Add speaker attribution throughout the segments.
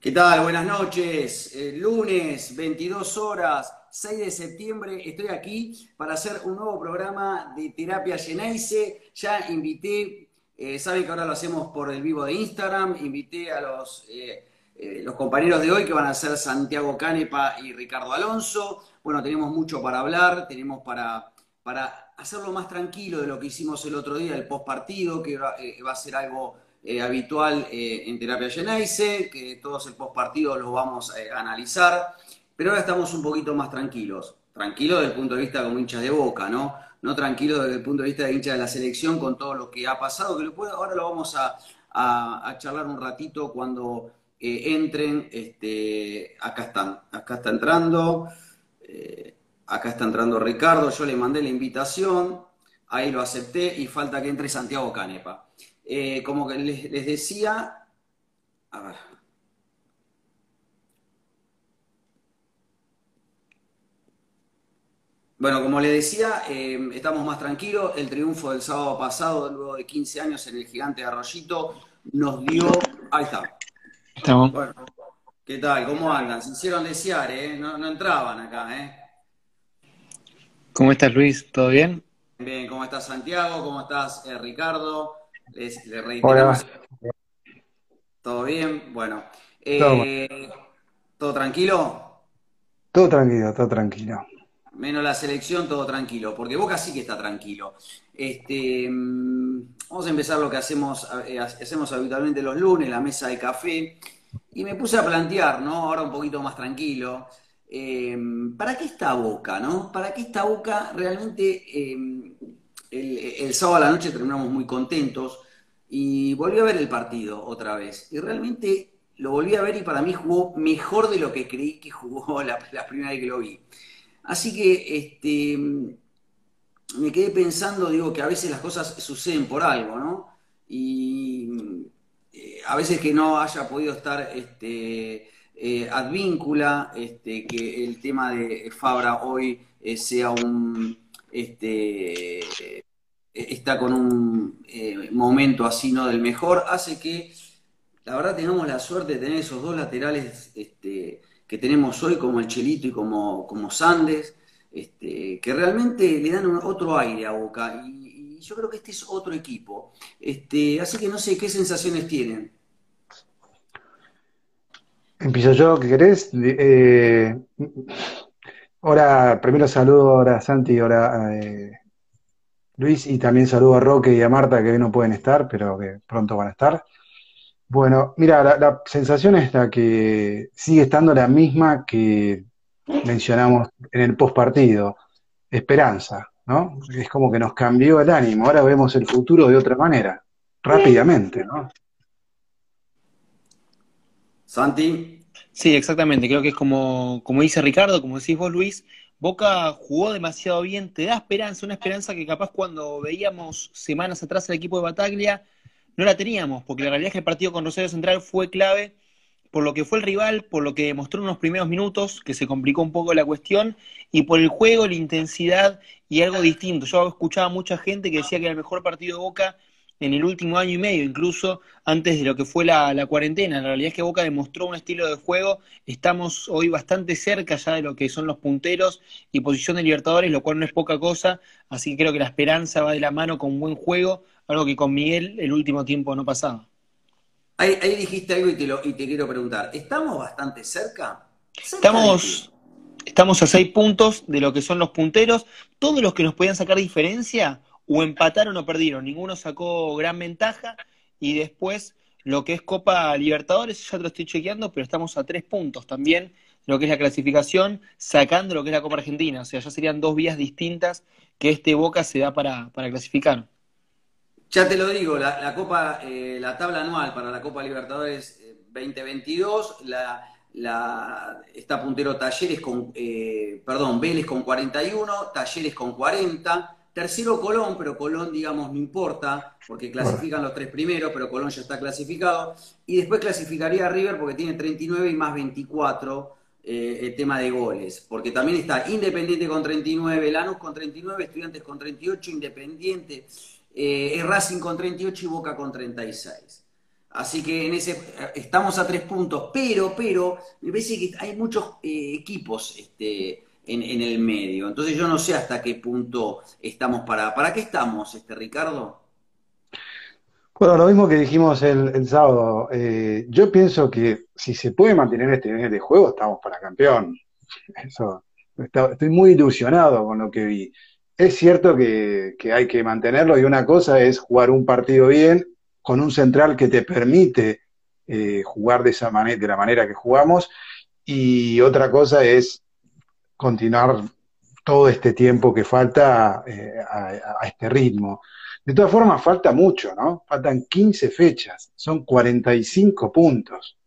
Speaker 1: ¿Qué tal? Buenas noches. Eh, lunes, 22 horas, 6 de septiembre. Estoy aquí para hacer un nuevo programa de Terapia Geneise. Ya invité, eh, saben que ahora lo hacemos por el vivo de Instagram. Invité a los, eh, los compañeros de hoy que van a ser Santiago Canepa y Ricardo Alonso. Bueno, tenemos mucho para hablar, tenemos para, para hacerlo más tranquilo de lo que hicimos el otro día, el post partido, que va a ser algo eh, habitual eh, en Terapia Geneise, que todos el post partido lo vamos eh, a analizar, pero ahora estamos un poquito más tranquilos. Tranquilos desde el punto de vista como hinchas de boca, ¿no? No tranquilos desde el punto de vista de hinchas de la selección con todo lo que ha pasado, que lo puedo, ahora lo vamos a, a- a charlar un ratito cuando entren. Este, acá están, acá está entrando, acá está entrando Ricardo, yo le mandé la invitación, ahí lo acepté y falta que entre Santiago Canepa. Eh, como que les, les decía, a ver, bueno, como les decía, eh, estamos más tranquilos. El triunfo del sábado pasado, luego de 15 años en el gigante de Arroyito, nos dio. Ahí está.
Speaker 2: Estamos.
Speaker 1: Bueno, ¿qué tal? ¿Cómo andan? Se hicieron desear, ¿eh? No, no entraban acá, ¿eh?
Speaker 2: ¿Cómo estás, Luis? ¿Todo bien?
Speaker 1: Bien, ¿cómo estás, Santiago? ¿Cómo estás, eh, Ricardo? Les, les
Speaker 3: Hola,
Speaker 1: reiteramos. ¿Todo bien? Bueno.
Speaker 3: todo,
Speaker 1: Eh, ¿todo tranquilo?
Speaker 3: todo tranquilo, todo tranquilo.
Speaker 1: Menos la selección, todo tranquilo, porque Boca sí que está tranquilo. Este, mm, vamos a empezar lo que hacemos, eh, hacemos habitualmente los lunes, la mesa de café, y me puse a plantear, ¿no? Ahora un poquito más tranquilo, eh, ¿para qué está Boca, no? ¿Para qué está Boca? Realmente eh, el, sábado a la noche terminamos muy contentos y volví a ver el partido otra vez. Y realmente lo volví a ver y para mí jugó mejor de lo que creí que jugó la, la primera vez que lo vi. Así que este, me quedé pensando, digo, que a veces las cosas suceden por algo, ¿no? Y eh, a veces que no haya podido estar este, eh, Advíncula, este, que el tema de Fabra hoy eh, sea un, este, eh, está con un eh, momento así, no del mejor, hace que la verdad tengamos la suerte de tener esos dos laterales este, que tenemos hoy, como el Chelito y como, como Sandes, este, que realmente le dan otro aire a Boca. Y, yo creo que este es otro equipo. Este, así que no sé qué sensaciones tienen.
Speaker 3: Empiezo yo, ¿qué querés? Eh, ahora, primero saludo ahora a Santi y ahora a eh, Luis y también saludo a Roque y a Marta que hoy no pueden estar, pero que pronto van a estar. Bueno, mira, la, la sensación es la que sigue estando la misma que mencionamos en el postpartido, esperanza, ¿no? Es como que nos cambió el ánimo, ahora vemos el futuro de otra manera, rápidamente, ¿no?
Speaker 1: Santi,
Speaker 2: Sí, exactamente. Creo que es como, como dice Ricardo, como decís vos, Luis, Boca jugó demasiado bien, te da esperanza, una esperanza que capaz cuando veíamos semanas atrás el equipo de Bataglia no la teníamos, porque la realidad es que el partido con Rosario Central fue clave por lo que fue el rival, por lo que demostró unos primeros minutos, que se complicó un poco la cuestión, y por el juego, la intensidad y algo distinto. Yo escuchaba mucha gente que decía que era el mejor partido de Boca en el último año y medio, incluso antes de lo que fue la, la cuarentena. La realidad es que Boca demostró un estilo de juego. Estamos hoy bastante cerca ya de lo que son los punteros y posición de Libertadores, lo cual no es poca cosa. Así que creo que la esperanza va de la mano con buen juego, algo que con Miguel el último tiempo no pasaba.
Speaker 1: ahí, ahí dijiste algo y te, lo, y te quiero preguntar. ¿Estamos bastante cerca?
Speaker 2: Estamos, estamos a seis puntos de lo que son los punteros. Todos los que nos podían sacar diferencia, o empataron o perdieron. Ninguno sacó gran ventaja. Y después, lo que es Copa Libertadores, ya te lo estoy chequeando, pero estamos a tres puntos también lo que es la clasificación, sacando lo que es la Copa Argentina. O sea, ya serían dos vías distintas que este Boca se da para, para clasificar.
Speaker 1: Ya te lo digo, la, la Copa, eh, la tabla anual para la Copa Libertadores eh, 2022, la, la, está puntero Talleres con, eh, perdón, Vélez con 41, Talleres con 40, tercero Colón, pero Colón, digamos, no importa, porque clasifican los tres primeros, pero Colón ya está clasificado, y después clasificaría a River porque tiene 39 y más 24 eh, el tema de goles, porque también está Independiente con 39, Lanús con 39, Estudiantes con 38, Independiente, eh, Racing con 38 y Boca con 36. Así que en ese estamos a tres puntos, pero, pero, me parece que hay muchos eh, equipos este, en, el medio. Entonces yo no sé hasta qué punto estamos para. ¿Para qué estamos, este Ricardo?
Speaker 3: Bueno, lo mismo que dijimos el, sábado. Eh, yo pienso que si se puede mantener este nivel de juego, estamos para campeón. Eso, estoy muy ilusionado con lo que vi. Es cierto que, hay que mantenerlo y una cosa es jugar un partido bien con un central que te permite eh, jugar de esa manera, de la manera que jugamos, y otra cosa es continuar todo este tiempo que falta eh, a, este ritmo. De todas formas, falta mucho, ¿no? Faltan 15 fechas, son 45 puntos.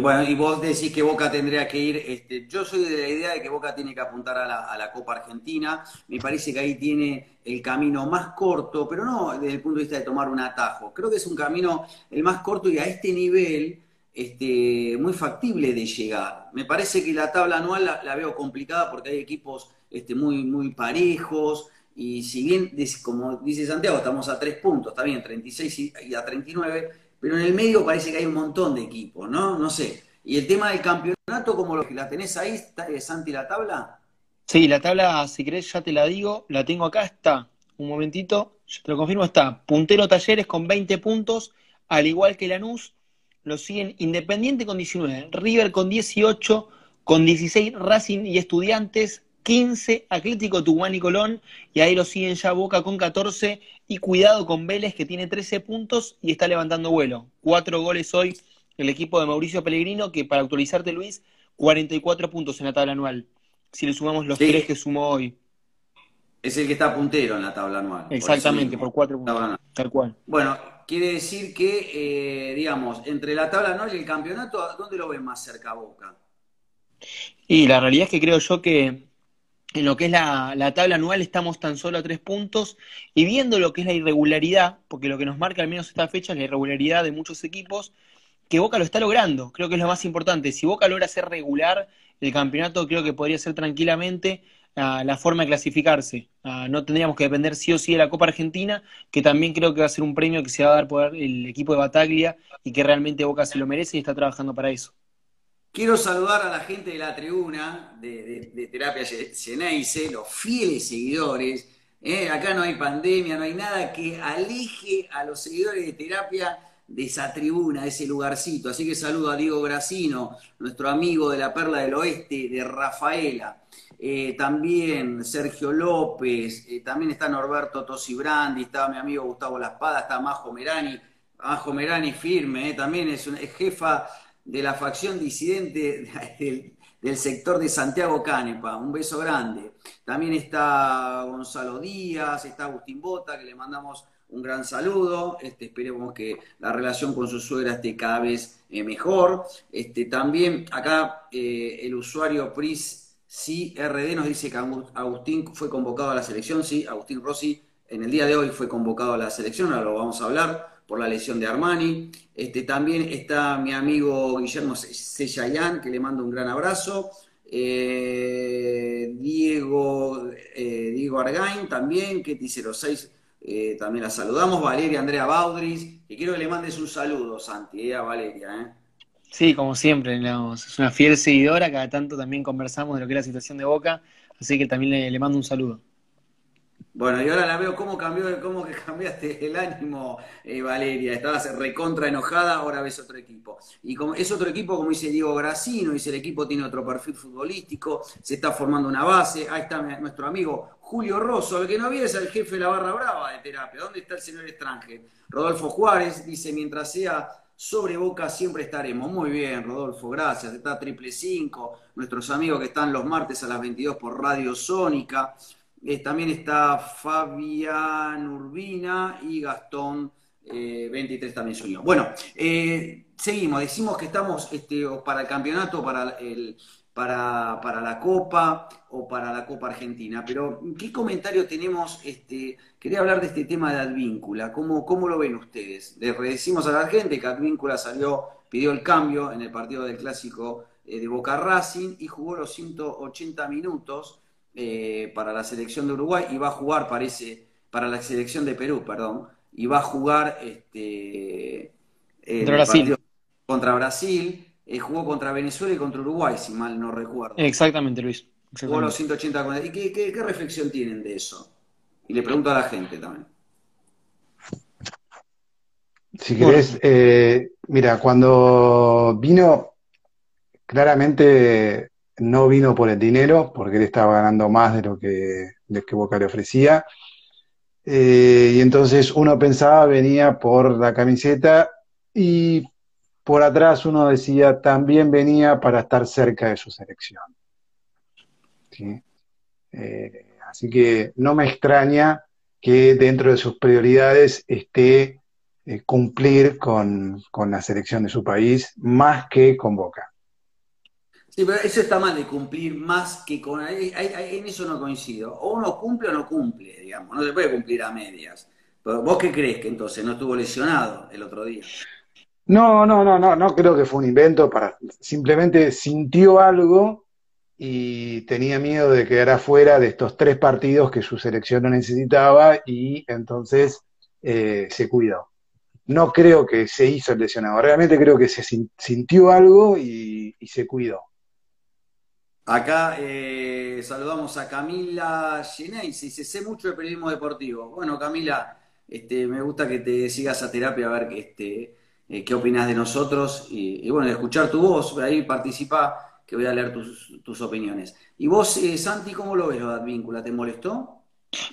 Speaker 1: Bueno, y vos decís que Boca tendría que ir, este, yo soy de la idea de que Boca tiene que apuntar a la, Copa Argentina, me parece que ahí tiene el camino más corto, pero no desde el punto de vista de tomar un atajo, creo que es un camino el más corto y a este nivel este, muy factible de llegar. Me parece que la tabla anual la, veo complicada porque hay equipos este, muy, muy parejos, y si bien, como dice Santiago, estamos a tres puntos, está bien, 36 y a 39, pero en el medio parece que hay un montón de equipos, ¿no? No sé. Y el tema del campeonato, ¿cómo lo que la tenés ahí, eh, Santi, la tabla?
Speaker 2: Sí, la tabla, si querés, ya te la digo, la tengo acá, está. Un momentito, te lo confirmo, está. Puntero Talleres con 20 puntos, al igual que Lanús, lo siguen Independiente con 19, River con 18, con 16 Racing y Estudiantes, 15 Atlético Tucumán y Colón, y ahí lo siguen ya Boca con 14, y cuidado con Vélez que tiene 13 puntos y está levantando vuelo. Cuatro goles hoy el equipo de Mauricio Pellegrino, que para actualizarte Luis, 44 puntos en la tabla anual, si le sumamos los tres que sumó hoy.
Speaker 1: Es el que está puntero en la tabla anual.
Speaker 2: Exactamente, por, cuatro puntos. Tal cual.
Speaker 1: Bueno, quiere decir que, eh, digamos, entre la tabla anual y el campeonato, ¿dónde lo ven más cerca Boca?
Speaker 2: Y la realidad es que creo yo que en lo que es la, tabla anual estamos tan solo a tres puntos y viendo lo que es la irregularidad, porque lo que nos marca al menos esta fecha es la irregularidad de muchos equipos, que Boca lo está logrando, creo que es lo más importante. Si Boca logra ser regular, el campeonato creo que podría ser tranquilamente ah, la forma de clasificarse. No tendríamos que depender sí o sí de la Copa Argentina, que también creo que va a ser un premio que se va a dar por el equipo de Bataglia y que realmente Boca se lo merece y está trabajando para eso.
Speaker 1: Quiero saludar a la gente de la tribuna de, Terapia Geneise, los fieles seguidores. ¿eh? Acá no hay pandemia, no hay nada que aleje a los seguidores de terapia de esa tribuna, de ese lugarcito. Así que saludo a Diego Gracino, nuestro amigo de la Perla del Oeste, de Rafaela. Eh, también Sergio López, eh, también está Norberto Tosi Brandi, está mi amigo Gustavo Laspada, está Majo Merani. Majo Merani firme, también es, una, jefa de la facción disidente del, sector de Santiago Canepa. Un beso grande. También está Gonzalo Díaz, está Agustín Bota, que le mandamos un gran saludo. Este, esperemos que la relación con su suegra esté cada vez eh, mejor. Este, también acá eh, el usuario Pris CRD nos dice que Agustín fue convocado a la selección. Sí, Agustín Rossi en el día de hoy fue convocado a la selección, ahora lo vamos a hablar por la lesión de Armani. Este, también está mi amigo Guillermo Seyayán, que le mando un gran abrazo. Eh, Diego, Diego Argain también, que dice los seis, eh, también la saludamos. Valeria Andrea Baudris, que quiero que le mandes un saludo, Santi, a Valeria.
Speaker 2: Sí, como siempre, es una fiel seguidora, cada tanto también conversamos de lo que es la situación de Boca, así que también le mando un saludo.
Speaker 1: Bueno, y ahora la veo cómo cambió, cómo que cambiaste el ánimo, eh, Valeria. Estabas recontra enojada, ahora ves otro equipo. Y como, es otro equipo, como dice Diego Gracino, dice el equipo tiene otro perfil futbolístico, se está formando una base. Ahí está nuestro amigo Julio Rosso, el que no había es el jefe de la barra brava de terapia. ¿Dónde está el señor extranjero? Rodolfo Juárez dice, mientras sea sobre Boca siempre estaremos. Muy bien, Rodolfo, gracias. Está Triple Cinco, nuestros amigos que están los martes a las 22 por Radio Sónica. Eh, también está Fabián Urbina y Gastón 23 eh, también soy Bueno, eh, seguimos. Decimos que estamos este, para el campeonato, para, el, para, para, la Copa o para la Copa Argentina. Pero, ¿qué comentario tenemos? Este, quería hablar de este tema de Advíncula. ¿Cómo, cómo lo ven ustedes? Le redecimos a la gente que Advíncula salió, pidió el cambio en el partido del clásico de Boca Racing y jugó los 180 minutos eh, para la selección de Uruguay y va a jugar, parece, para la selección de Perú, perdón. y va a jugar este,
Speaker 2: contra Brasil.
Speaker 1: Contra Brasil. Eh, jugó contra Venezuela y contra Uruguay, si mal no recuerdo.
Speaker 2: Exactamente, Luis.
Speaker 1: Jugó los 180 ¿Y qué, qué, reflexión tienen de eso? Y le pregunto a la gente también.
Speaker 3: Si querés, eh, mira, cuando vino, claramente no vino por el dinero, porque él estaba ganando más de lo que, que Boca le ofrecía. Eh, y entonces uno pensaba venía por la camiseta y por atrás uno decía también venía para estar cerca de su selección. Eh, así que no me extraña que dentro de sus prioridades esté eh, cumplir con, con la selección de su país más que con Boca.
Speaker 1: Sí, pero eso está mal de cumplir más que con... en eso no coincido. O uno cumple o no cumple, digamos. No se puede cumplir a medias. Pero vos qué crees que entonces no estuvo lesionado el otro día?
Speaker 3: No, no, no, no, no creo que fue un invento para... Simplemente sintió algo y tenía miedo de quedar afuera de estos tres partidos que su selección no necesitaba y entonces eh, se cuidó. No creo que se hizo el lesionado, realmente creo que se sintió algo y se cuidó.
Speaker 1: Acá eh, saludamos a Camila Geneis, dice, sé mucho de periodismo deportivo. Bueno, Camila, este, me gusta que te sigas a terapia a ver que, este, eh, qué opinas de nosotros y, bueno, de escuchar tu voz, ahí participa, que voy a leer tus, opiniones. ¿Y vos, eh, Santi, cómo lo ves lo de? ¿Te molestó?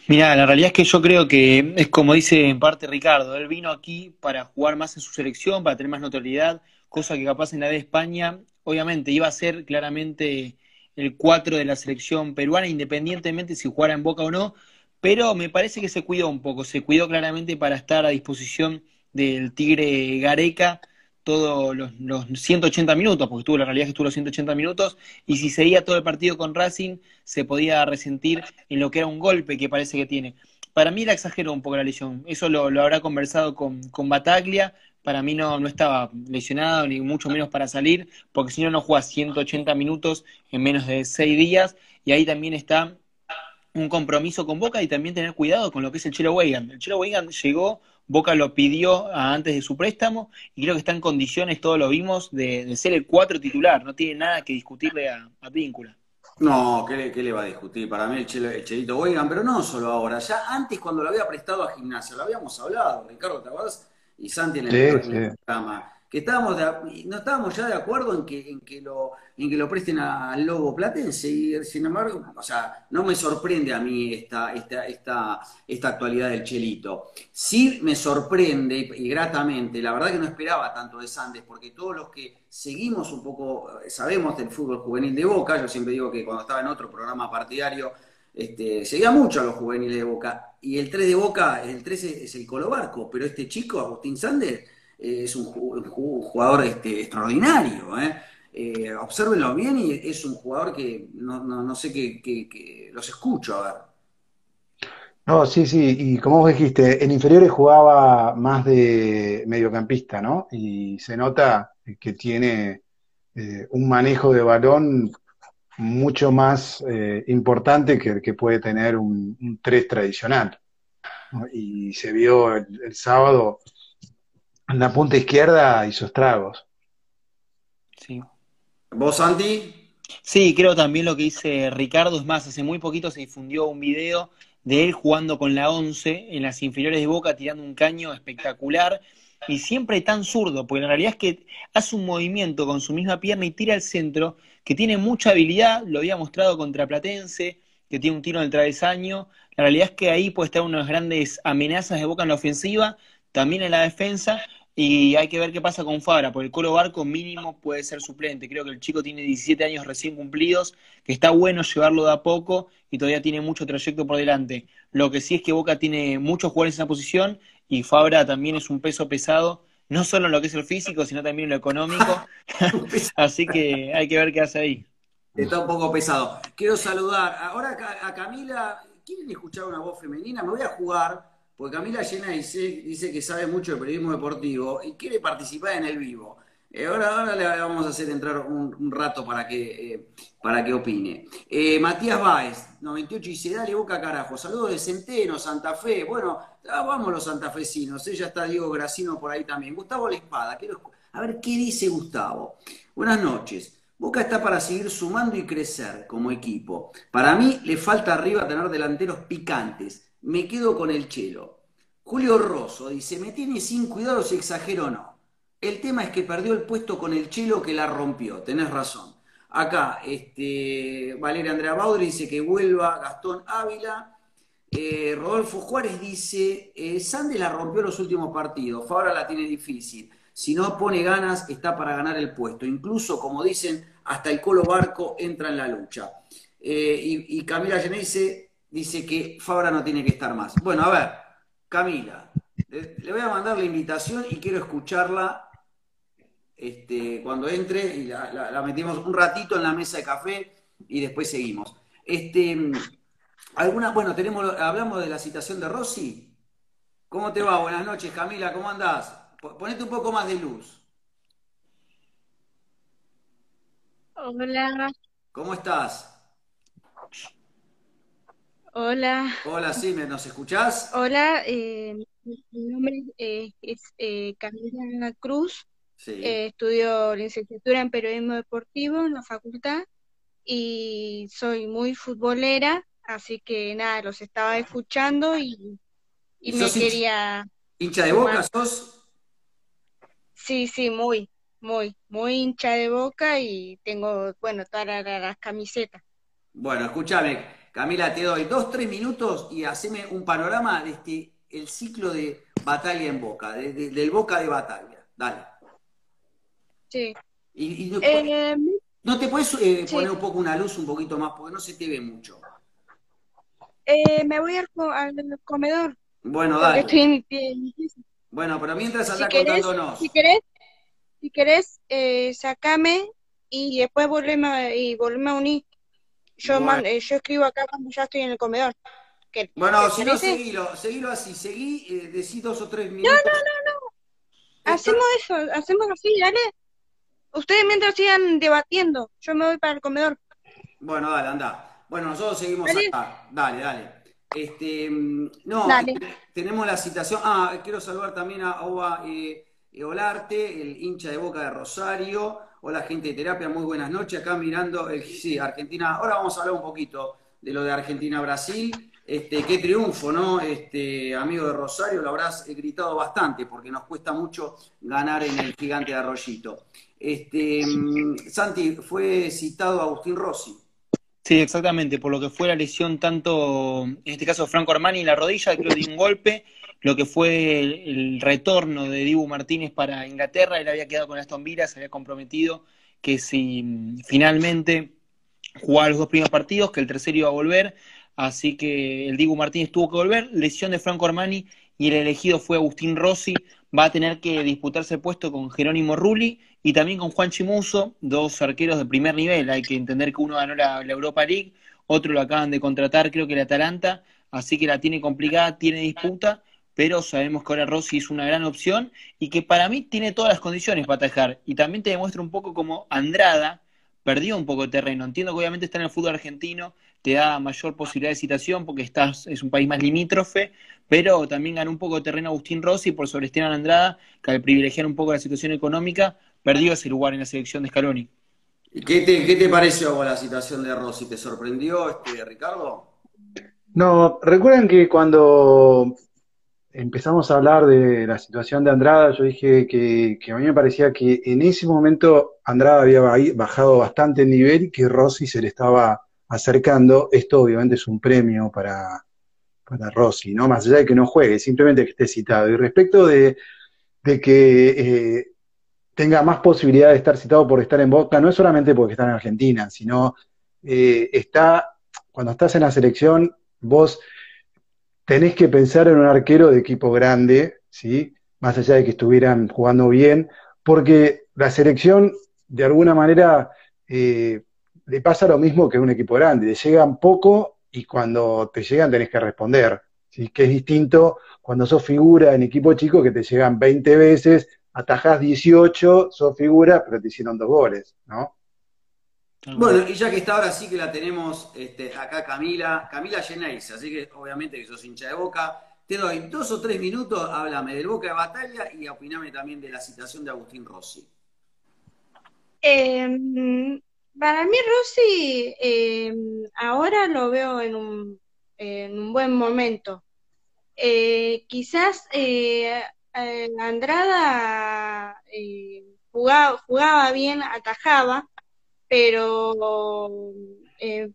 Speaker 2: Mira, la realidad es que yo creo que es como dice en parte Ricardo, él vino aquí para jugar más en su selección, para tener más notoriedad, cosa que capaz en la de España, obviamente iba a ser claramente el 4 de la selección peruana, independientemente si jugara en Boca o no, pero me parece que se cuidó un poco, se cuidó claramente para estar a disposición del Tigre Gareca todos los, los 180 minutos, porque estuvo la realidad que estuvo los 180 minutos, y si seguía todo el partido con Racing, se podía resentir en lo que era un golpe que parece que tiene. Para mí la exageró un poco la lesión, eso lo, lo habrá conversado con, con Bataglia, para mí no, no estaba lesionado, ni mucho menos para salir, porque si no, no juega 180 minutos en menos de 6 días, y ahí también está un compromiso con Boca y también tener cuidado con lo que es el Chelo Weigan. El Chelo Weigan llegó, Boca lo pidió antes de su préstamo, y creo que está en condiciones, todos lo vimos, de, ser el 4 titular, no tiene nada que discutirle a, a Víncula.
Speaker 1: No, ¿qué le, va a discutir? Para mí el, Chelito Weigan, pero no solo ahora, ya antes cuando lo había prestado a gimnasia, lo habíamos hablado, Ricardo, ¿te acuerdas? Y Santi en el, programa, que estábamos no estábamos ya de acuerdo en que, en que lo, en que lo presten al Lobo Platense, y sin embargo, o sea, no me sorprende a mí esta, esta, esta, esta actualidad del Chelito. Sí me sorprende y, gratamente, la verdad que no esperaba tanto de Sandes, porque todos los que seguimos un poco, sabemos del fútbol juvenil de Boca, yo siempre digo que cuando estaba en otro programa partidario, este, seguía mucho a los juveniles de Boca. Y el 3 de Boca, el 13 es el Colo Barco, pero este chico, Agustín Sander, eh, es un jugador este, extraordinario. ¿eh? ¿eh? observenlo bien y es un jugador que no, sé qué, los escucho a ver.
Speaker 3: No, sí, sí, y como vos dijiste, en inferiores jugaba más de mediocampista, ¿no? Y se nota que tiene eh, un manejo de balón mucho más eh, importante que el que puede tener un, un 3 tradicional. Y se vio el, sábado en la punta izquierda hizo estragos.
Speaker 2: Sí.
Speaker 1: ¿Vos, Santi?
Speaker 2: Sí, creo también lo que dice Ricardo. Es más, hace muy poquito se difundió un video de él jugando con la 11 en las inferiores de Boca, tirando un caño espectacular y siempre tan zurdo, porque la realidad es que hace un movimiento con su misma pierna y tira al centro, que tiene mucha habilidad, lo había mostrado contra Platense, que tiene un tiro en el travesaño. La realidad es que ahí puede estar unas grandes amenazas de Boca en la ofensiva, también en la defensa, y hay que ver qué pasa con Fabra, porque el Colo Barco mínimo puede ser suplente. Creo que el chico tiene 17 años recién cumplidos, que está bueno llevarlo de a poco y todavía tiene mucho trayecto por delante. Lo que sí es que Boca tiene muchos jugadores en esa posición y Fabra también es un peso pesado, no solo en lo que es el físico, sino también en lo económico. Así que hay que ver qué hace ahí.
Speaker 1: Está un poco pesado. Quiero saludar ahora a Camila. ¿Quieren escuchar una voz femenina? Me voy a jugar, porque Camila Llena dice, dice que sabe mucho de periodismo deportivo y quiere participar en el vivo. Eh, ahora, ahora, le vamos a hacer entrar un, rato para que, eh, para que opine. Eh, Matías Báez, 98, dice, dale boca carajo. Saludos de Centeno, Santa Fe. Bueno, ah, vamos los santafesinos. Ya está Diego Gracino por ahí también. Gustavo La Espada, quiero a ver qué dice Gustavo. Buenas noches. Boca está para seguir sumando y crecer como equipo. Para mí le falta arriba tener delanteros picantes. Me quedo con el chelo. Julio Rosso dice, me tiene sin cuidado si exagero o no. El tema es que perdió el puesto con el Chelo que la rompió, tenés razón. Acá, este, Valeria Andrea Baudry dice que vuelva Gastón Ávila. Eh, Rodolfo Juárez dice, eh, Sandy la rompió los últimos partidos, ahora la tiene difícil. Si no pone ganas, está para ganar el puesto. Incluso, como dicen, hasta el Colo Barco entra en la lucha. Eh, y, Camila Genese dice que Fabra no tiene que estar más. Bueno, a ver, Camila, le voy a mandar la invitación y quiero escucharla este, cuando entre y la, metimos un ratito en la mesa de café y después seguimos. Este, alguna, bueno, tenemos, hablamos de la citación de Rossi. ¿Cómo te va? Buenas noches, Camila, ¿cómo andás? Ponete un poco más de luz.
Speaker 4: Hola.
Speaker 1: ¿Cómo estás?
Speaker 4: Hola.
Speaker 1: Hola, sí, ¿nos escuchás?
Speaker 4: Hola, eh, mi nombre es eh, Camila Cruz. Eh, estudio licenciatura en periodismo deportivo en la facultad y soy muy futbolera, así que nada, los estaba escuchando y, me quería...
Speaker 1: ¿Hincha de boca sos?
Speaker 4: Sí, sí, muy, muy, muy hincha de boca y tengo, bueno, todas las, camisetas.
Speaker 1: Bueno, escúchame, Camila, te doy dos, tres minutos y haceme un panorama de este, el ciclo de batalla en boca, del boca de batalla. Dale.
Speaker 4: Sí.
Speaker 1: Y, eh, no, te puedes eh, poner un poco una luz un poquito más, porque no se te ve mucho.
Speaker 4: Eh, me voy al, comedor.
Speaker 1: Bueno, dale. bueno, pero mientras anda contándonos.
Speaker 4: Si querés, si querés eh, sacame y después volveme y volveme a unir. Yo, yo escribo acá cuando ya estoy en el comedor.
Speaker 1: bueno, si no, seguilo, seguilo así. Seguí, eh, decí dos o tres minutos.
Speaker 4: No, no, no, no. Hacemos eso, hacemos así, dale. Ustedes mientras sigan debatiendo, yo me voy para el comedor.
Speaker 1: Bueno, dale, anda. Bueno, nosotros seguimos acá. Dale, dale. Este, no, tenemos la citación. Ah, quiero saludar también a Oba eh, Olarte, el hincha de Boca de Rosario. Hola, gente de terapia, muy buenas noches. Acá mirando, el, sí, Argentina. Ahora vamos a hablar un poquito de lo de Argentina-Brasil. Este, qué triunfo, ¿no? Este, amigo de Rosario, lo habrás gritado bastante porque nos cuesta mucho ganar en el gigante de Arroyito. Este, Santi, fue citado Agustín Rossi.
Speaker 2: Sí, exactamente, por lo que fue la lesión tanto, en este caso Franco Armani en la rodilla, creo de un golpe, lo que fue el, retorno de Dibu Martínez para Inglaterra, él había quedado con Aston Villa, había comprometido que si mm, finalmente jugaba los dos primeros partidos, que el tercero iba a volver, así que el Dibu Martínez tuvo que volver, lesión de Franco Armani y el elegido fue Agustín Rossi, va a tener que disputarse el puesto con Jerónimo Rulli y también con Juan Chimuso, dos arqueros de primer nivel. Hay que entender que uno ganó la, Europa League, otro lo acaban de contratar, creo que el Atalanta, así que la tiene complicada, tiene disputa, pero sabemos que ahora Rossi es una gran opción y que para mí tiene todas las condiciones para atajar. Y también te demuestra un poco como Andrada perdió un poco de terreno. Entiendo que obviamente está en el fútbol argentino, te da mayor posibilidad de citación porque estás, es un país más limítrofe, pero también ganó un poco de terreno Agustín Rossi por sobre Esteban Andrada, que al privilegiar un poco la situación económica, perdió ese lugar en la selección de Scaloni.
Speaker 1: ¿Qué te, qué te pareció la situación de Rossi? ¿Te sorprendió, este, Ricardo?
Speaker 3: No, recuerden que cuando empezamos a hablar de la situación de Andrada, yo dije que, a mí me parecía que en ese momento Andrada había bajado bastante el nivel y que Rossi se le estaba acercando. Esto obviamente es un premio para, para Rossi, ¿no? Más allá de que no juegue, simplemente que esté citado. Y respecto de, que eh, tenga más posibilidad de estar citado por estar en Boca, no es solamente porque está en Argentina, sino eh, está, cuando estás en la selección, vos tenés que pensar en un arquero de equipo grande, ¿sí? Más allá de que estuvieran jugando bien, porque la selección, de alguna manera, eh, le pasa lo mismo que un equipo grande, le llegan poco y cuando te llegan tenés que responder, ¿sí? Que es distinto cuando sos figura en equipo chico que te llegan 20 veces atajás 18, sos figura, pero te hicieron dos goles, ¿no?
Speaker 1: Bueno, y ya que está ahora sí que la tenemos este, acá Camila, Camila Geneise, así que obviamente que sos hincha de boca, te doy dos o tres minutos, háblame del Boca de Batalla y opiname también de la citación de Agustín Rossi.
Speaker 4: Em, para mí Rossi em, ahora lo veo en un, en un buen momento. Eh, quizás eh, eh, Andrada jugaba, jugaba bien, atajaba, pero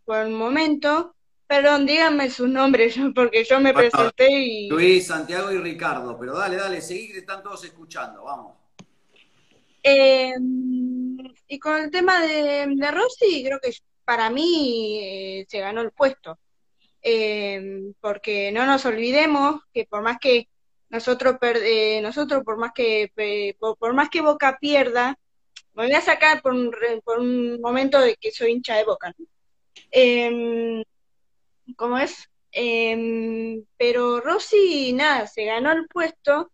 Speaker 4: por el momento, perdón, díganme sus nombres, porque yo me presenté y...
Speaker 1: Luis, Santiago y Ricardo, pero dale, dale, seguí que están todos escuchando, vamos.
Speaker 4: Y con el tema de, de Rossi, creo que para mí se ganó el puesto. Eh, porque no nos olvidemos que por más que nosotros, eh, nosotros por más que por, más que Boca pierda, me voy a sacar por un, por un momento de que soy hincha de Boca, em, ¿cómo es? Em, pero Rossi, nada, se ganó el puesto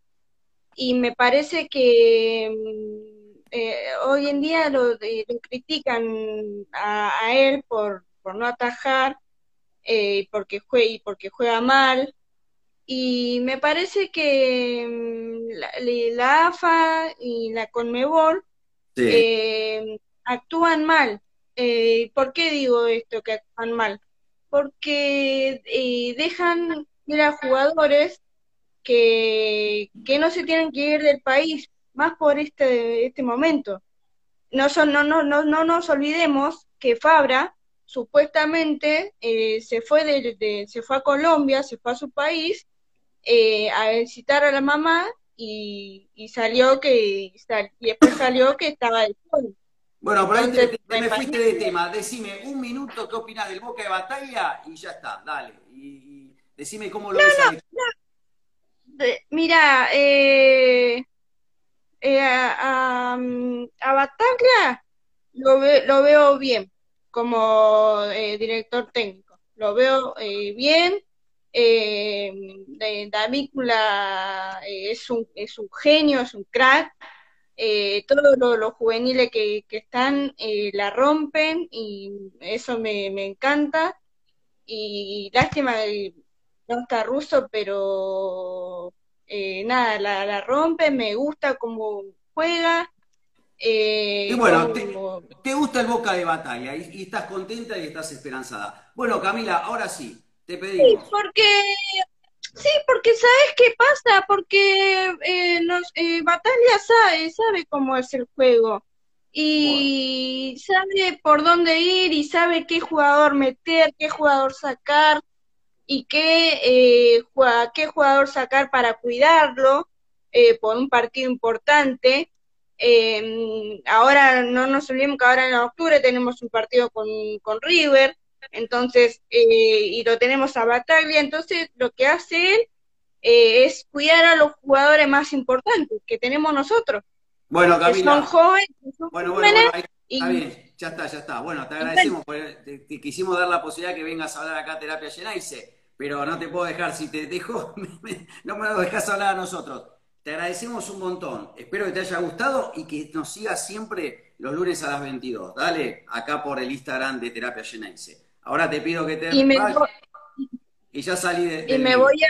Speaker 4: y me parece que em, eh, hoy en día lo, critican a, a, él por, por no atajar eh, porque juega, y porque juega mal. Y me parece que mm, la, AFA y la Conmebol eh, actúan mal. Eh, ¿Por qué digo esto que actúan mal? Porque eh, dejan ir a jugadores que, que no se tienen que ir del país, más por este, este momento. No, son, no, no, no, no nos olvidemos que Fabra supuestamente eh, se fue de, se fue a Colombia, se fue a su país eh, a visitar a la mamá y, salió que y después salió que estaba de
Speaker 1: Bueno, por ahí te, me fuiste de tema. Decime un minuto qué opinas del Boca de Batalla y ya está, dale. Y, decime cómo lo ves.
Speaker 4: No, mira, eh, a, a, Batalla lo, lo veo bien como eh, director técnico. Lo veo eh, bien. Eh, Davícula eh, es, un, es un genio, es un crack. todos los, juveniles que, están la rompen y eso me, encanta. Y, lástima que no está ruso, pero nada, la, la rompe, me gusta cómo juega.
Speaker 1: Eh, y bueno, te, gusta el Boca de Batalla y, estás contenta y estás esperanzada. Bueno, Camila, ahora sí, te pedimos.
Speaker 4: Sí, porque, sí, porque ¿sabes qué pasa? Porque eh, eh, Batalla sabe, sabe cómo es el juego y sabe por dónde ir y sabe qué jugador meter, qué jugador sacar y qué, qué jugador sacar para cuidarlo por un partido importante eh, ahora no nos olvidemos que ahora en octubre tenemos un partido con, River, entonces, eh, y lo tenemos a Bataglia, entonces lo que hace él eh, es cuidar a los jugadores más importantes que tenemos nosotros.
Speaker 1: Bueno, Camila.
Speaker 4: son jóvenes,
Speaker 1: bueno, bueno, está bien, ya está, ya está. Bueno, te agradecemos, porque te, quisimos dar la posibilidad que vengas a hablar acá a Terapia Genaise, pero no te puedo dejar, si te dejo, no me lo dejas hablar a nosotros. Te agradecemos un montón. Espero que te haya gustado y que nos sigas siempre los lunes a las 22. Dale, acá por el Instagram de Terapia Geneise. Ahora te pido que te...
Speaker 4: Y, me
Speaker 1: y ya salí de...
Speaker 4: Y me voy a...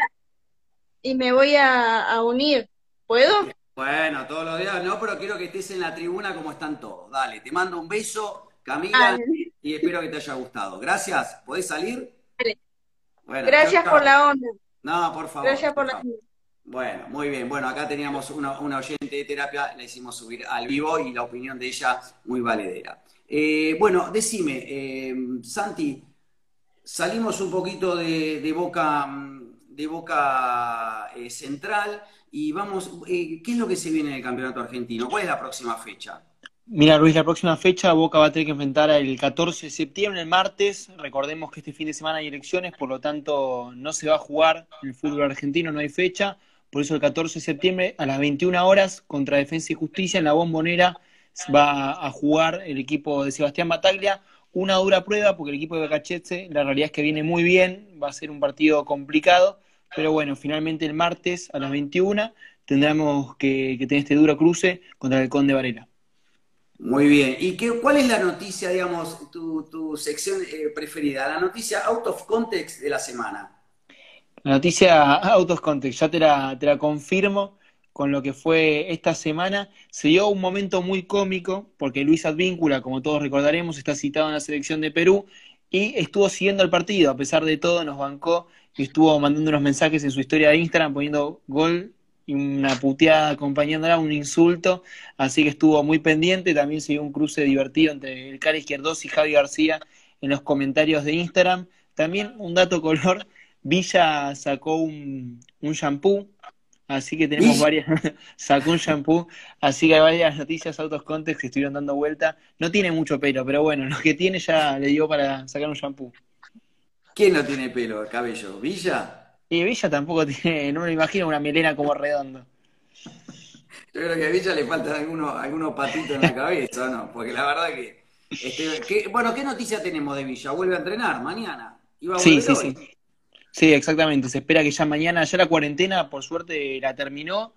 Speaker 4: Y me voy a, unir. ¿Puedo?
Speaker 1: Bueno, todos los días no, pero quiero que estés en la tribuna como están todos. Dale, te mando un beso, Camila, y espero que te haya gustado. Gracias. ¿Podés salir?
Speaker 4: Gracias por la onda.
Speaker 1: No, por favor.
Speaker 4: Gracias por, la onda.
Speaker 1: Bueno, muy bien. Bueno, acá teníamos una, oyente de terapia, la hicimos subir al vivo y la opinión de ella muy valedera. Eh, bueno, decime, eh, Santi, salimos un poquito de, Boca, de Boca eh, Central y vamos, ¿qué es lo que se viene en el Campeonato Argentino? ¿Cuál es la próxima fecha?
Speaker 2: Mira, Luis, la próxima fecha Boca va a tener que enfrentar el 14 de septiembre, el martes. Recordemos que este fin de semana hay elecciones, por lo tanto no se va a jugar el fútbol argentino, no hay fecha. Por eso el 14 de septiembre a las 21 horas contra Defensa y Justicia en la bombonera va a jugar el equipo de Sebastián Bataglia. Una dura prueba porque el equipo de Bacachete la realidad es que viene muy bien, va a ser un partido complicado, pero bueno, finalmente el martes a las 21 tendremos que, tener este duro cruce contra el Conde Varela.
Speaker 1: Muy bien. ¿Y qué, cuál es la noticia, digamos, tu, sección eh, preferida? La noticia out of context de la semana.
Speaker 2: La noticia out of context, ya te la, te la confirmo con lo que fue esta semana. Se dio un momento muy cómico, porque Luis Advíncula, como todos recordaremos, está citado en la selección de Perú y estuvo siguiendo el partido, a pesar de todo, nos bancó y estuvo mandando unos mensajes en su historia de Instagram poniendo gol y una puteada acompañándola, un insulto, así que estuvo muy pendiente, también se dio un cruce divertido entre el cara Izquierdos y Javi García en los comentarios de Instagram. También un dato color, Villa sacó un, un shampoo Así que tenemos varias, sacó un shampoo, así que hay varias noticias autos context que estuvieron dando vuelta. No tiene mucho pelo, pero bueno, lo que tiene ya le dio para sacar un shampoo.
Speaker 1: ¿Quién no tiene pelo, cabello? ¿Villa?
Speaker 2: Y Villa tampoco tiene, no me imagino una melena como redondo.
Speaker 1: Yo creo que a Villa le faltan algunos, algunos patitos en la cabeza, ¿no? Porque la verdad que, este, Bueno, ¿qué noticia tenemos de Villa? ¿Vuelve a entrenar mañana?
Speaker 2: ¿Iba a sí, sí, sí. Sí, exactamente. Se espera que ya mañana, ya la cuarentena, por suerte, la terminó.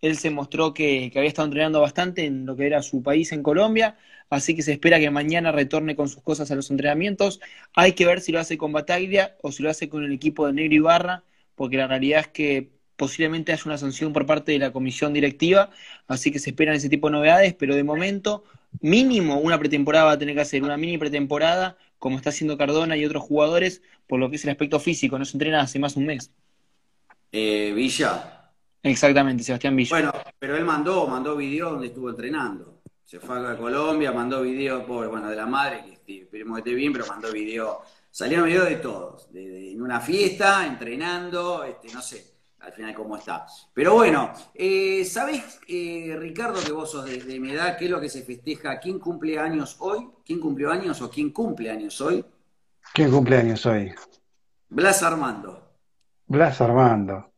Speaker 2: Él se mostró que, había estado entrenando bastante en lo que era su país, en Colombia. Así que se espera que mañana retorne con sus cosas a los entrenamientos. Hay que ver si lo hace con Bataglia o si lo hace con el equipo de Negro Ibarra, porque la realidad es que posiblemente haya una sanción por parte de la comisión directiva. Así que se esperan ese tipo de novedades, pero de momento, mínimo una pretemporada va a tener que hacer, una mini pretemporada como está haciendo Cardona y otros jugadores, por lo que es el aspecto físico, no se entrena hace más de un mes.
Speaker 1: Eh, Villa.
Speaker 2: Exactamente, Sebastián Villa.
Speaker 1: Bueno, pero él mandó, mandó video donde estuvo entrenando. Se fue a Colombia, mandó video, pobre, bueno, de la madre, que este, esperemos que esté bien, pero mandó video. Salieron videos de todos, en una fiesta, entrenando, este, no sé al final cómo está. Pero bueno, eh, ¿sabés, eh, Ricardo, que vos sos de, mi edad, qué es lo que se festeja? ¿Quién cumple años hoy? ¿Quién cumplió años o quién cumple años hoy?
Speaker 3: ¿Quién cumple años hoy?
Speaker 1: Blas Armando.
Speaker 3: Blas Armando.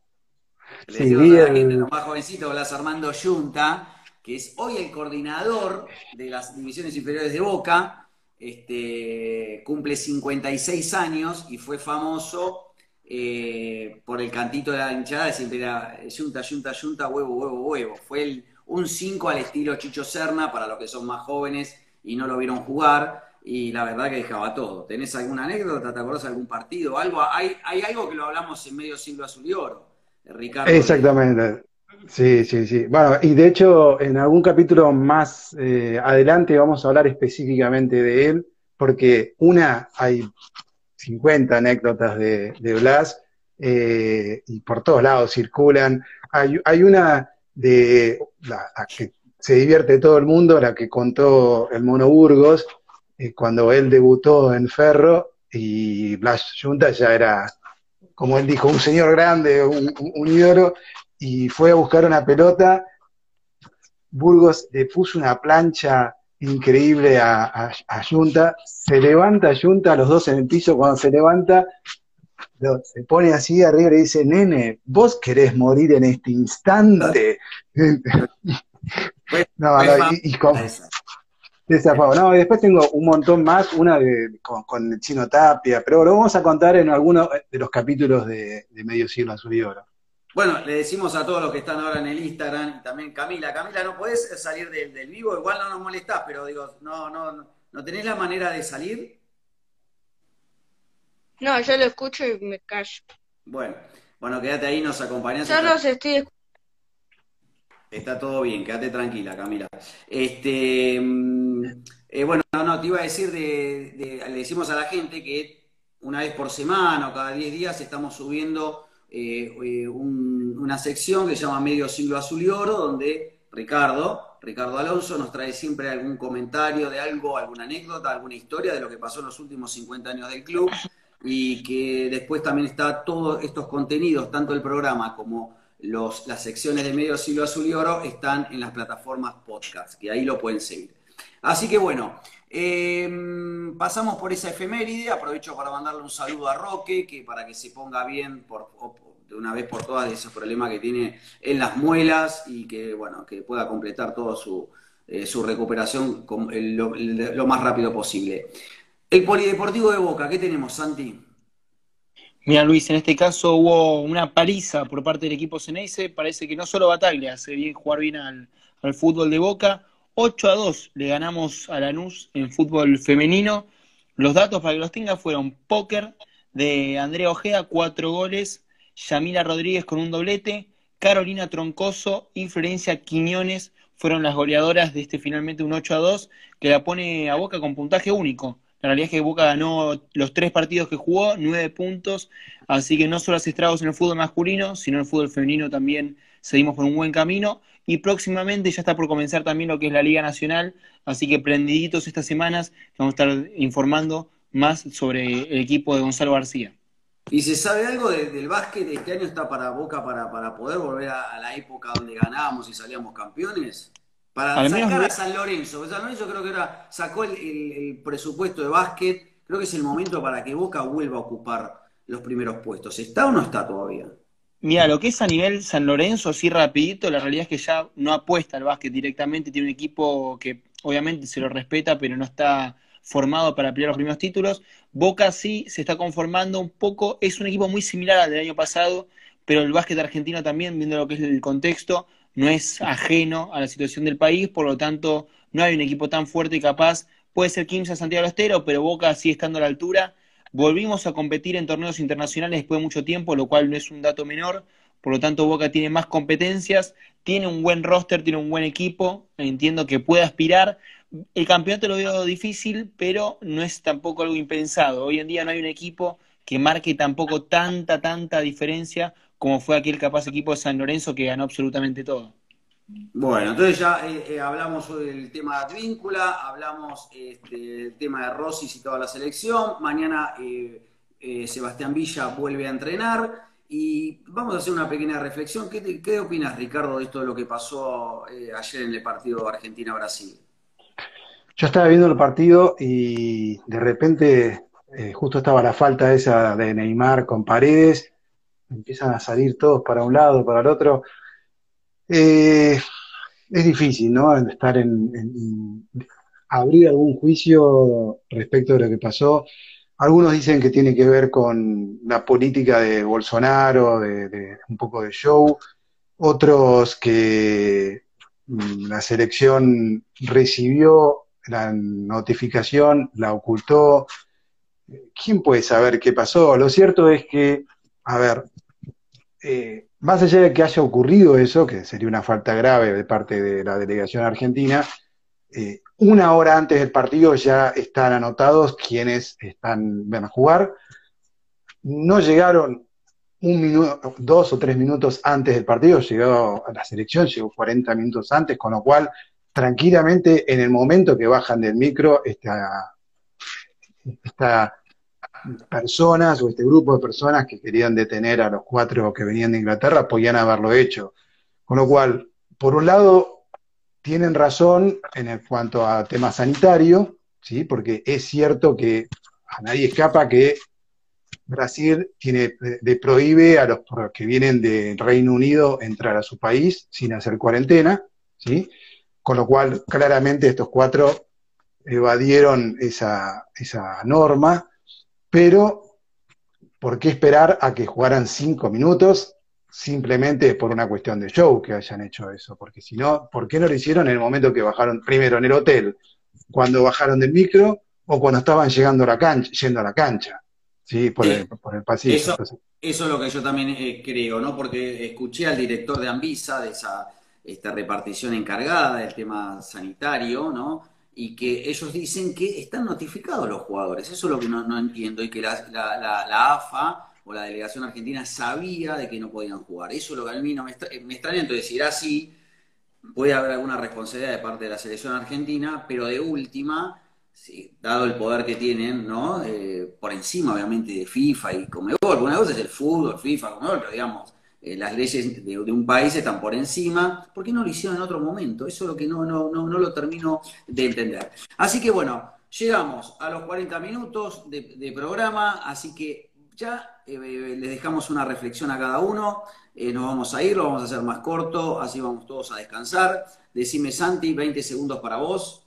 Speaker 1: Le sí, digo a la gente, lo más jovencito, Blas Armando Yunta, que es hoy el coordinador de las divisiones inferiores de Boca, este, cumple 56 años y fue famoso eh, por el cantito de la hinchada, siempre era yunta, yunta, yunta, huevo, huevo, huevo. Fue el, un 5 al estilo Chicho Serna para los que son más jóvenes y no lo vieron jugar. Y la verdad que dejaba todo. ¿Tenés alguna anécdota? ¿Te acordás de algún partido? ¿Algo? Hay, hay algo que lo hablamos en medio siglo azul y oro, Ricardo.
Speaker 3: Exactamente. Sí, sí, sí. Bueno, y de hecho, en algún capítulo más eh, adelante vamos a hablar específicamente de él, porque una, hay 50 anécdotas de, Blas eh, y por todos lados circulan. Hay, una de la, que se divierte todo el mundo, la que contó el Mono Burgos, eh, cuando él debutó en Ferro y Blas Junta ya era, como él dijo, un señor grande, un, un, y fue a buscar una pelota. Burgos le puso una plancha increíble a, a, Junta. Se levanta Junta, los dos en el piso, cuando se levanta, se pone así arriba y le dice, nene, vos querés morir en este instante. no, y, con, no, y después tengo un montón más, una de, con, el chino Tapia, pero lo vamos a contar en alguno de los capítulos de, de Medio Siglo Azul y Oro.
Speaker 1: Bueno, le decimos a todos los que están ahora en el Instagram y también Camila, Camila, no podés salir del, vivo, igual no nos molestás, pero digo, no, no, no tenés la manera de salir.
Speaker 4: No, yo lo escucho y me callo.
Speaker 1: Bueno, bueno, quédate ahí, nos acompañás.
Speaker 4: Yo los estoy
Speaker 1: Está todo bien, quédate tranquila, Camila. Este, mm, eh, bueno, no, no, te iba a decir, de, le decimos a la gente que una vez por semana o cada 10 días estamos subiendo eh, eh, una sección que se llama Medio Siglo Azul y Oro, donde Ricardo, Ricardo Alonso, nos trae siempre algún comentario de algo, alguna anécdota, alguna historia de lo que pasó en los últimos 50 años del club y que después también está todos estos contenidos, tanto el programa como los, las secciones de Medio Siglo Azul y Oro, están en las plataformas podcast, que ahí lo pueden seguir. Así que bueno, em, pasamos por esa efeméride, aprovecho para mandarle un saludo a Roque, que para que se ponga bien por, de una vez por todas de esos problemas que tiene en las muelas y que bueno, que pueda completar toda su, eh, su recuperación lo, más rápido posible. El Polideportivo de Boca, ¿qué tenemos, Santi?
Speaker 2: Mira, Luis, en este caso hubo una paliza por parte del equipo Ceneice. Parece que no solo Bataglia hace bien jugar bien al, fútbol de Boca. 8 a 2 le ganamos a Lanús en fútbol femenino. Los datos para que los tenga fueron póker de Andrea Ojeda, cuatro goles, Yamila Rodríguez con un doblete, Carolina Troncoso y Florencia Quiñones fueron las goleadoras de este finalmente un 8 a 2 que la pone a Boca con puntaje único. La realidad es que Boca ganó los tres partidos que jugó, nueve puntos, así que no solo hace estragos en el fútbol masculino, sino en el fútbol femenino también seguimos por un buen camino. Y próximamente ya está por comenzar también lo que es la Liga Nacional, así que prendiditos estas semanas vamos a estar informando más sobre el equipo de Gonzalo García.
Speaker 1: ¿Y se sabe algo del básquet? ¿Este año está para Boca para, para poder volver a, a la época donde ganábamos y salíamos campeones? Para sacar a San Lorenzo. San Lorenzo creo que era, sacó el, presupuesto de básquet. Creo que es el momento para que Boca vuelva a ocupar los primeros puestos. ¿Está o no está todavía?
Speaker 2: Mira, lo que es a nivel San Lorenzo, así rapidito, la realidad es que ya no apuesta al básquet directamente, tiene un equipo que obviamente se lo respeta, pero no está formado para pelear los primeros títulos. Boca sí se está conformando un poco, es un equipo muy similar al del año pasado, pero el básquet argentino también, viendo lo que es el contexto, no es ajeno a la situación del país, por lo tanto no hay un equipo tan fuerte y capaz. Puede ser Quimsa Santiago Estero, pero Boca sigue estando a la altura. Volvimos a competir en torneos internacionales después de mucho tiempo, lo cual no es un dato menor. Por lo tanto, Boca tiene más competencias, tiene un buen roster, tiene un buen equipo. Entiendo que puede aspirar. El campeonato lo veo difícil, pero no es tampoco algo impensado. Hoy en día no hay un equipo que marque tampoco tanta, tanta diferencia como fue aquel capaz equipo de San Lorenzo que ganó absolutamente todo.
Speaker 1: Bueno, entonces ya eh, eh, hablamos del tema de Advíncula, hablamos este, del tema de Rossi y toda la selección. Mañana eh, Sebastián Villa vuelve a entrenar y vamos a hacer una pequeña reflexión. ¿Qué, qué opinas, Ricardo, de esto de lo que pasó ayer en el partido Argentina-Brasil?
Speaker 3: Yo estaba viendo el partido y de repente justo estaba la falta esa de Neymar con Paredes empiezan a salir todos para un lado, para el otro. Eh, es difícil, ¿no? Estar en, abrir algún juicio respecto de lo que pasó. Algunos dicen que tiene que ver con la política de Bolsonaro, de, un poco de show. Otros que mm, la selección recibió la notificación, la ocultó. ¿Quién puede saber qué pasó? Lo cierto es que, a ver, eh, más allá de que haya ocurrido eso, que sería una falta grave de parte de la delegación argentina, eh, una hora antes del partido ya están anotados quienes están, van a jugar. No llegaron un minuto, dos o tres minutos antes del partido, llegó a la selección, llegó 40 minutos antes, con lo cual tranquilamente en el momento que bajan del micro, esta personas o este grupo de personas que querían detener a los cuatro que venían de Inglaterra podían haberlo hecho. Con lo cual, por un lado, tienen razón en cuanto a tema sanitario, ¿sí? porque es cierto que a nadie escapa que Brasil tiene, de, prohíbe a los que vienen del Reino Unido entrar a su país sin hacer cuarentena, ¿sí? con lo cual claramente estos cuatro evadieron esa, esa norma pero ¿por qué esperar a que jugaran cinco minutos simplemente por una cuestión de show que hayan hecho eso? Porque si no, ¿por qué no lo hicieron en el momento que bajaron primero en el hotel, cuando bajaron del micro o cuando estaban llegando a la cancha, yendo a la cancha? ¿sí? Por, el, pasillo.
Speaker 1: Eso, es lo que yo también eh, creo, ¿no? Porque escuché al director de Anvisa, de esa esta repartición encargada del tema sanitario, ¿no? Y que ellos dicen que están notificados los jugadores. Eso es lo que no, entiendo y que la, la, AFA o la delegación argentina sabía de que no podían jugar. Eso es lo que a mí no me, me extraña. Entonces, si así, puede haber alguna responsabilidad de parte de la selección argentina, pero de última, dado el poder que tienen, ¿no? Eh, por encima, obviamente, de FIFA y Comebol. Una cosa es el fútbol, FIFA, Comebol, pero digamos, eh, las leyes de, un país están por encima, ¿por qué no lo hicieron en otro momento? Eso es lo que no, no, no, no lo termino de entender. Así que bueno, llegamos a los 40 minutos de, programa, así que ya eh, les dejamos una reflexión a cada uno, eh, nos vamos a ir, lo vamos a hacer más corto, así vamos todos a descansar. Decime Santi, 20 segundos para vos.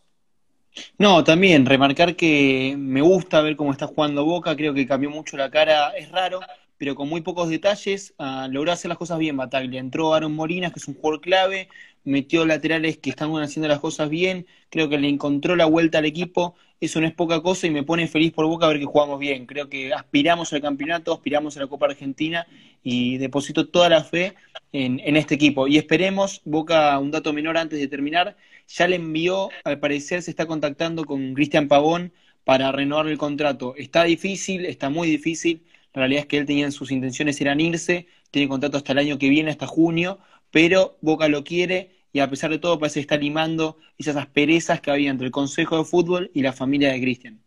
Speaker 2: No, también remarcar que me gusta ver cómo está jugando Boca, creo que cambió mucho la cara, es raro, pero con muy pocos detalles, uh, logró hacer las cosas bien Bataglia. Entró Aaron Morinas, que es un jugador clave, metió laterales que están haciendo las cosas bien, creo que le encontró la vuelta al equipo, eso no es poca cosa y me pone feliz por Boca ver que jugamos bien. Creo que aspiramos al campeonato, aspiramos a la Copa Argentina y deposito toda la fe en, en este equipo. Y esperemos, Boca, un dato menor antes de terminar, ya le envió, al parecer se está contactando con Cristian Pavón para renovar el contrato. Está difícil, está muy difícil. La realidad es que él tenía sus intenciones eran irse, tiene contrato hasta el año que viene, hasta junio, pero Boca lo quiere y a pesar de todo parece que está limando esas asperezas que había entre el Consejo de Fútbol y la familia de Cristian.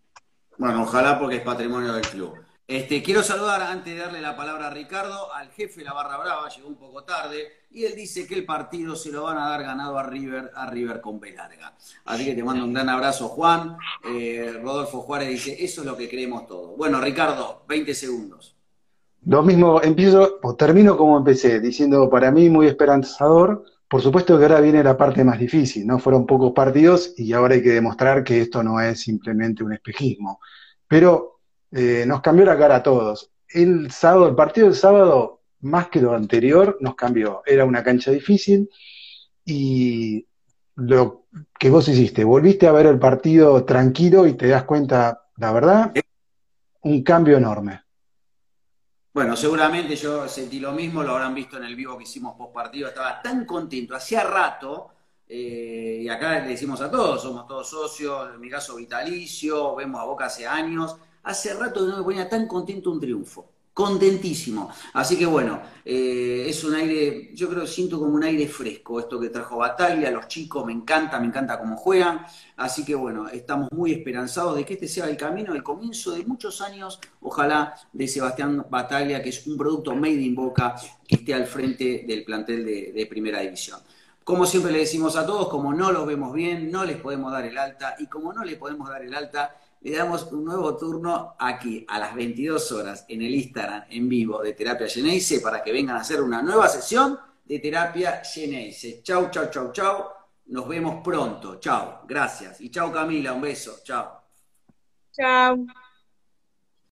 Speaker 1: Bueno, ojalá porque es patrimonio del club. Este, quiero saludar antes de darle la palabra a Ricardo al jefe de la Barra Brava, llegó un poco tarde, y él dice que el partido se lo van a dar ganado a River, a River con B larga. Así que te mando un gran abrazo, Juan. Eh, Rodolfo Juárez dice, eso es lo que creemos todos. Bueno, Ricardo, 20 segundos.
Speaker 3: Lo mismo, empiezo o termino como empecé, diciendo para mí muy esperanzador. Por supuesto que ahora viene la parte más difícil, ¿no? Fueron pocos partidos y ahora hay que demostrar que esto no es simplemente un espejismo. Pero eh, nos cambió la cara a todos. El sábado, el partido del sábado, más que lo anterior, nos cambió. Era una cancha difícil y lo que vos hiciste, volviste a ver el partido tranquilo y te das cuenta, la verdad, un cambio enorme.
Speaker 1: Bueno, seguramente yo sentí lo mismo, lo habrán visto en el vivo que hicimos post partido, estaba tan contento, hacía rato, eh, y acá le decimos a todos, somos todos socios, en mi caso vitalicio, vemos a Boca hace años, hace rato que no me ponía tan contento un triunfo. Contentísimo. Así que bueno, eh, es un aire, yo creo que siento como un aire fresco esto que trajo Batalla, los chicos, me encanta, me encanta cómo juegan. Así que bueno, estamos muy esperanzados de que este sea el camino, el comienzo de muchos años, ojalá, de Sebastián Batalla, que es un producto made in Boca, que esté al frente del plantel de, de Primera División. Como siempre le decimos a todos, como no los vemos bien, no les podemos dar el alta, y como no les podemos dar el alta, le damos un nuevo turno aquí a las 22 horas en el Instagram en vivo de Terapia Geneise para que vengan a hacer una nueva sesión de Terapia Geneise. Chau, chau, chau, chau. Nos vemos pronto. Chau. Gracias. Y chau Camila, un beso. Chau.
Speaker 4: Chau.